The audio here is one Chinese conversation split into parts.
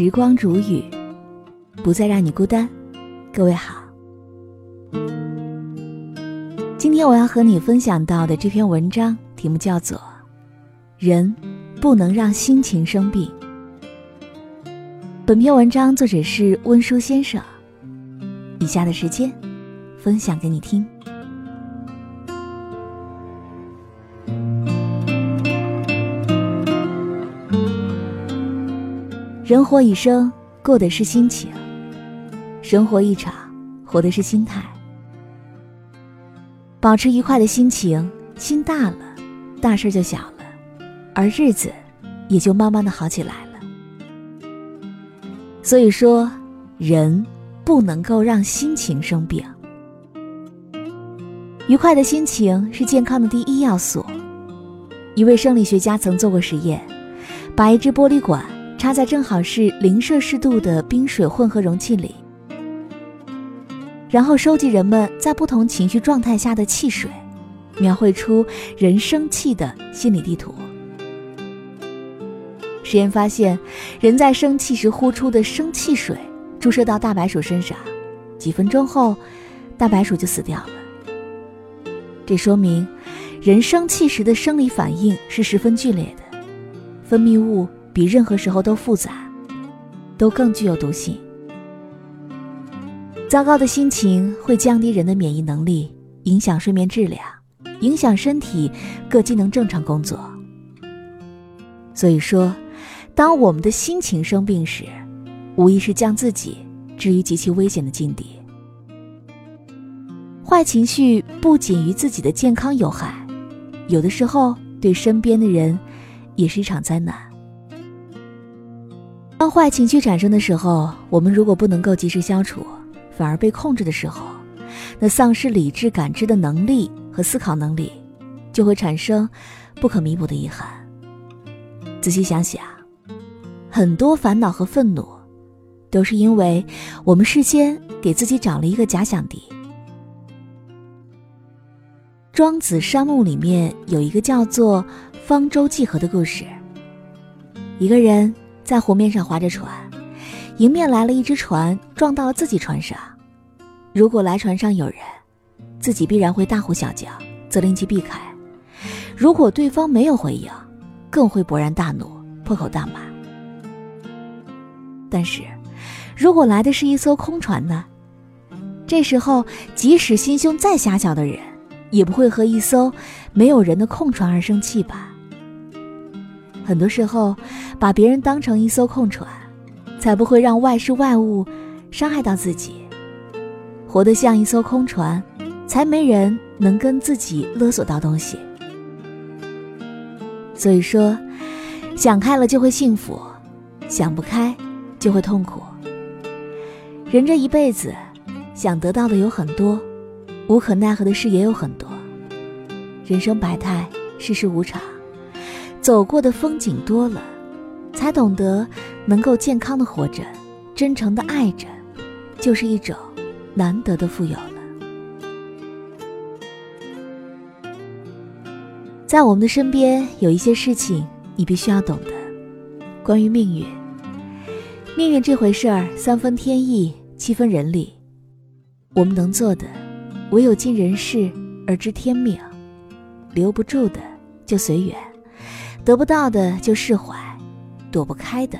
时光煮雨，不再让你孤单。各位好，今天我要和你分享到的这篇文章题目叫做《人不能让心情生病》。本篇文章作者是温书先生。以下的时间，分享给你听。人活一生，过的是心情；生活一场，活的是心态。保持愉快的心情，心大了，大事就小了，而日子也就慢慢的好起来了。所以说，人不能够让心情生病。愉快的心情是健康的第一要素。一位生理学家曾做过实验，把一只玻璃管。插在正好是零摄氏度的冰水混合容器里，然后收集人们在不同情绪状态下的汽水，描绘出人生气的心理地图。实验发现，人在生气时呼出的生气水注射到大白鼠身上，几分钟后，大白鼠就死掉了。这说明，人生气时的生理反应是十分剧烈的，分泌物。比任何时候都复杂，都更具有毒性。糟糕的心情会降低人的免疫能力，影响睡眠质量，影响身体各机能正常工作。所以说，当我们的心情生病时，无疑是将自己置于极其危险的境地。坏情绪不仅于自己的健康有害，有的时候对身边的人也是一场灾难。当坏情绪产生的时候，我们如果不能够及时消除，反而被控制的时候，那丧失理智感知的能力和思考能力，就会产生不可弥补的遗憾。仔细想想，很多烦恼和愤怒，都是因为我们事先给自己找了一个假想敌。庄子《山木》里面有一个叫做“方舟济河”的故事，一个人。在湖面上划着船，迎面来了一只船，撞到了自己船上。如果来船上有人，自己必然会大呼小叫，责令其避开；如果对方没有回应，更会勃然大怒，破口大骂。但是，如果来的是一艘空船呢？这时候，即使心胸再狭小的人，也不会和一艘没有人的空船而生气吧？很多时候，把别人当成一艘空船，才不会让外事外物伤害到自己。活得像一艘空船，才没人能跟自己勒索到东西。所以说，想开了就会幸福，想不开就会痛苦。人这一辈子，想得到的有很多，无可奈何的事也有很多。人生百态，世事无常。走过的风景多了，才懂得能够健康的活着，真诚的爱着，就是一种难得的富有了。在我们的身边有一些事情，你必须要懂得，关于命运。命运这回事儿，三分天意，七分人力。我们能做的，唯有尽人事而知天命，留不住的就随缘。得不到的就释怀，躲不开的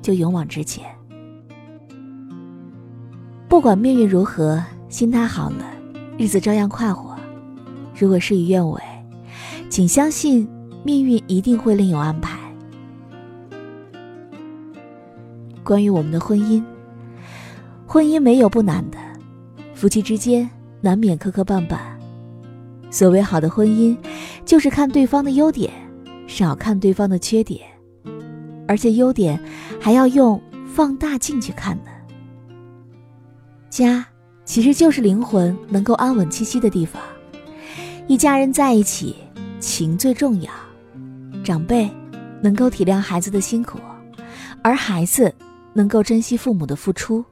就勇往直前。不管命运如何，心态好了，日子照样快活。如果事与愿违，请相信命运一定会另有安排。关于我们的婚姻，婚姻没有不难的，夫妻之间难免磕磕绊绊。所谓好的婚姻，就是看对方的优点。少看对方的缺点，而且优点还要用放大镜去看呢。家其实就是灵魂能够安稳栖息的地方，一家人在一起，情最重要。长辈能够体谅孩子的辛苦，而孩子能够珍惜父母的付出，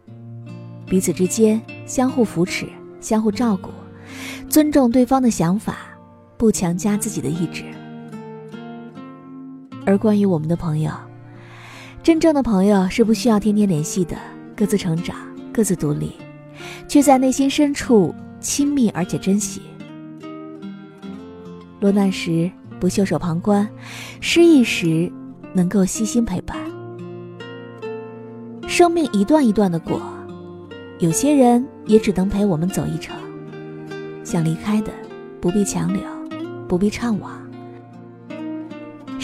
彼此之间相互扶持、相互照顾，尊重对方的想法，不强加自己的意志。而关于我们的朋友，真正的朋友是不需要天天联系的，各自成长，各自独立，却在内心深处亲密而且珍惜。落难时不袖手旁观，失意时能够悉心陪伴。生命一段一段的过，有些人也只能陪我们走一程。想离开的，不必强留，不必怅惘。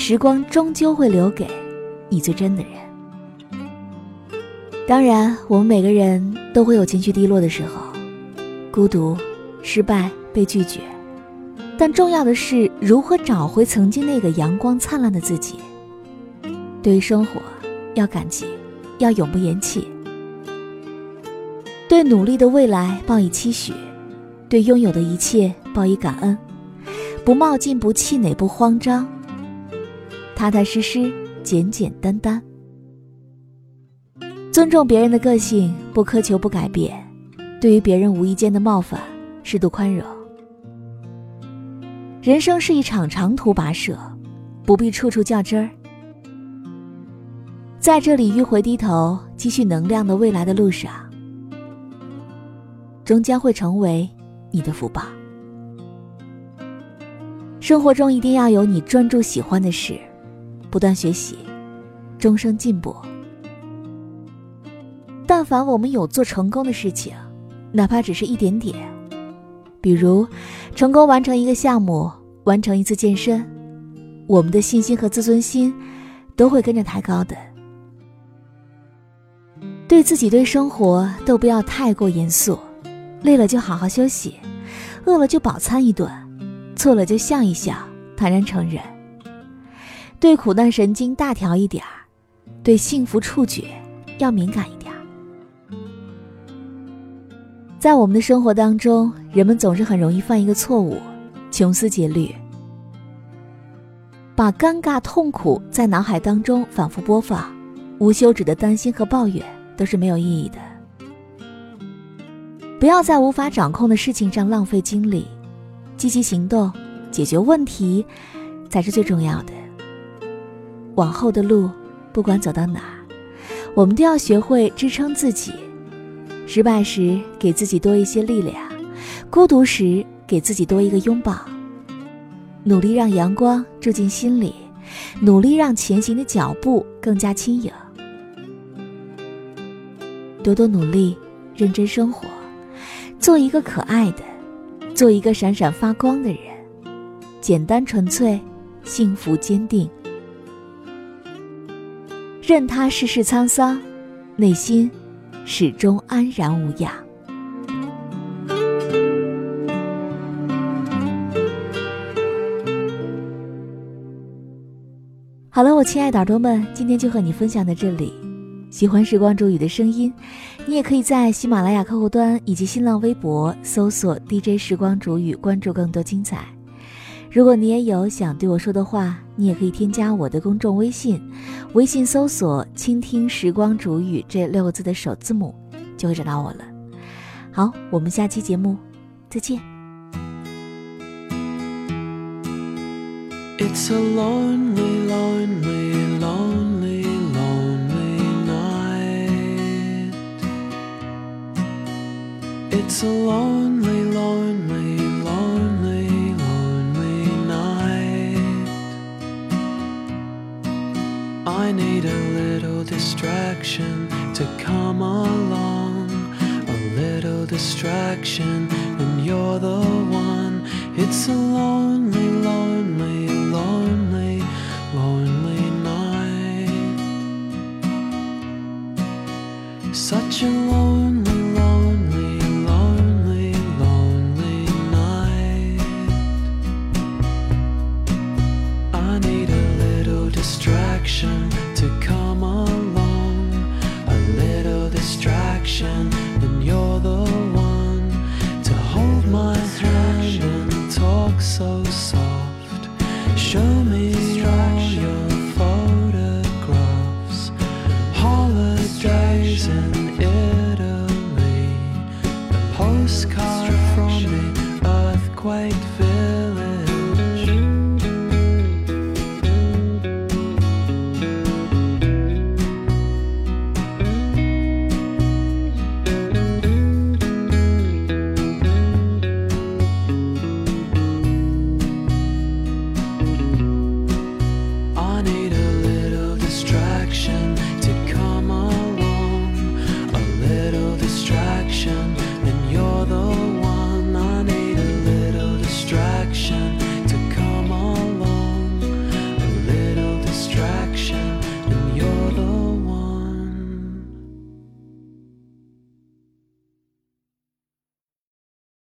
时光终究会留给你最真的人。当然，我们每个人都会有情绪低落的时候，孤独、失败、被拒绝。但重要的是如何找回曾经那个阳光灿烂的自己。对于生活，要感激。要永不言弃，对努力的未来抱以期许，对拥有的一切报以感恩，不冒进，不气馁，不慌张，踏踏实实，简简单单，尊重别人的个性，不苛求，不改变，对于别人无意间的冒犯，适度宽容。人生是一场长途跋涉，不必处处较真儿。在这里迂回低头积蓄能量的未来的路上，终将会成为你的福报。生活中一定要有你专注喜欢的事，不断学习，终生进步。但凡我们有做成功的事情，哪怕只是一点点，比如成功完成一个项目，完成一次健身，我们的信心和自尊心都会跟着抬高的。对自己、对生活都不要太过严肃，累了就好好休息，饿了就饱餐一顿，错了就笑一笑，坦然承认。对苦难神经大条一点儿，对幸福触觉要敏感一点儿。在我们的生活当中，人们总是很容易犯一个错误，穷思竭虑，把尴尬、痛苦在脑海当中反复播放，无休止的担心和抱怨。都是没有意义的。不要在无法掌控的事情上浪费精力，积极行动，解决问题才是最重要的。往后的路，不管走到哪，我们都要学会支撑自己。失败时，给自己多一些力量；孤独时，给自己多一个拥抱。努力让阳光住进心里，努力让前行的脚步更加轻盈。多多努力，认真生活，做一个可爱的，做一个闪闪发光的人，简单纯粹，幸福坚定。任他世事沧桑，内心始终安然无恙。好了，我亲爱的耳朵们，今天就和你分享到这里。喜欢时光煮雨的声音，你也可以在喜马拉雅客户端以及新浪微博搜索 DJ 时光煮雨，关注更多精彩。如果你也有想对我说的话，你也可以添加我的公众微信，微信搜索“倾听时光煮雨”这六个字的首字母，就会找到我了。好，我们下期节目再见。It's a lonely, lonely, lonely. lonely night. It's a lonely, I need a little distraction to come along. A little distraction, and you're the one. It's a lonely, lonely, lonely, lonely night. Such a lonely so soft. Show me